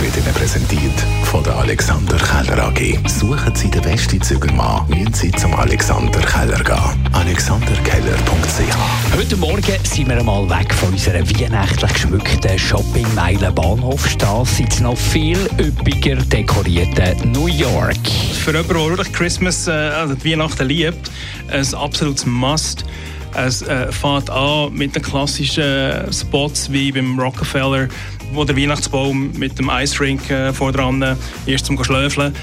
wird Ihnen präsentiert von der Alexander Keller AG. Suchen Sie den besten Zügelmann, müssen Sie zum Alexander Keller gehen. AlexanderKeller.ch Heute Morgen sind wir einmal weg von unserer weihnachtlich geschmückten Shoppingmeile Bahnhofstrasse ins noch viel üppiger dekorierte New York. Für jemanden, der wirklich Christmas, äh, also die Weihnachten liebt, ein absolutes Must. Es äh, fängt an mit den klassischen Spots wie beim Rockefeller, wo der Weihnachtsbaum mit dem Ice Rink äh, vordran ist zum Schlöfeln.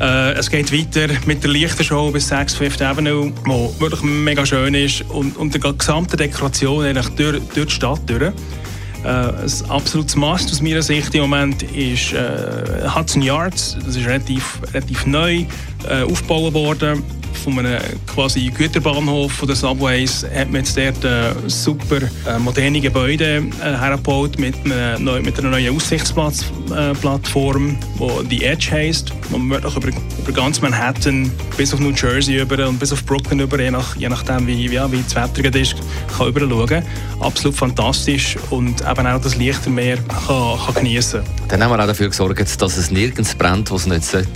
Äh, es geht weiter mit der Lichtershow bis 6 Fifth Avenue, wo wirklich mega schön ist und, und die gesamte Dekoration durch, durch die Stadt durch. Äh, ein absolutes Must aus meiner Sicht im Moment ist äh, Hudson Yards. Das ist relativ, relativ neu äh, aufgebaut worden von einem quasi Güterbahnhof von der Subways hat man jetzt dort ein super äh, moderne Gebäude äh, hergebaut mit einer, neu, mit einer neuen Aussichtsplattform, äh, die Edge heisst, man wirklich über, über ganz Manhattan bis auf New Jersey über und bis auf Brooklyn über, je, nach, je nachdem wie, ja, wie das Wetter ist, kann überschauen. Absolut fantastisch und eben auch das Lichtermeer kann, kann genießen. Dann haben wir auch dafür gesorgt, dass es nirgends brennt, wo es nicht sollte.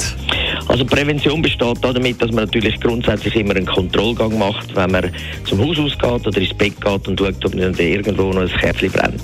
Also Prävention besteht damit, dass man natürlich grundsätzlich immer einen Kontrollgang macht, wenn man zum Haus ausgeht oder ins Bett geht und schaut, ob nicht irgendwo noch ein Kerzchen brennt.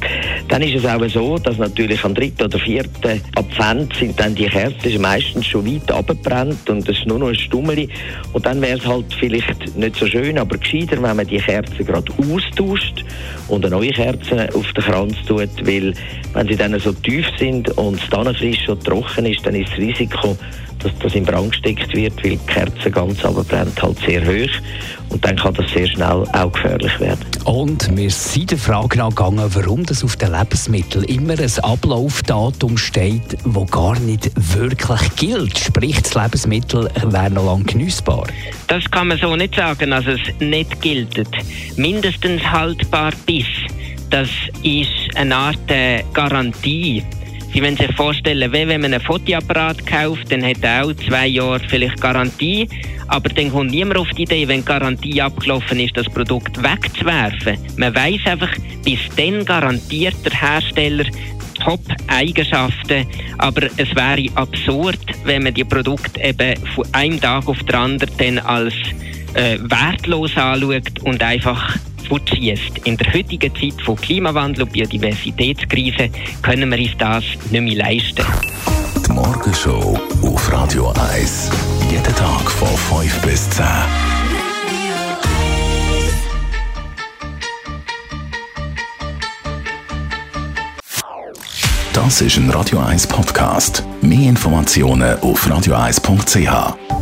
Dann ist es auch so, dass natürlich am dritten oder vierten Advent sind dann die Kerzen meistens schon weit abgebrannt und es ist nur noch ein Stummeli. Und dann wäre es halt vielleicht nicht so schön, aber gescheiter, wenn man die Kerzen gerade austauscht und eine neue Kerze auf den Kranz tut, weil wenn sie dann so tief sind und es dann frisch und trocken ist, dann ist das Risiko, dass das in Brand gesteckt wird, weil die Kerze ganz brennt halt sehr hoch und dann kann das sehr schnell auch gefährlich werden. Und wir sind der Frage nachgegangen, warum das auf den Lebensmitteln immer ein Ablaufdatum steht, wo gar nicht wirklich gilt. Sprich, das Lebensmittel wäre noch lange genießbar. Das kann man so nicht sagen, also es nicht gilt. Mindestens haltbar bis. Das ist eine Art äh, Garantie. Sie müssen sich vorstellen, wenn man einen Fotoapparat kauft, dann hat er auch zwei Jahre vielleicht Garantie. Aber dann kommt niemand auf die Idee, wenn die Garantie abgelaufen ist, das Produkt wegzuwerfen. Man weiß einfach, bis dann garantiert der Hersteller Top-Eigenschaften. Aber es wäre absurd, wenn man die Produkte eben von einem Tag auf den anderen dann als äh, wertlos anschaut und einfach fortschießt. In der heutigen Zeit von Klimawandel und Biodiversitätskrise können wir uns das nicht mehr leisten. Die Morgenshow auf Radio 1. Jeden Tag von 5 bis 10. Das ist ein Radio 1 Podcast. Mehr Informationen auf radio1.ch.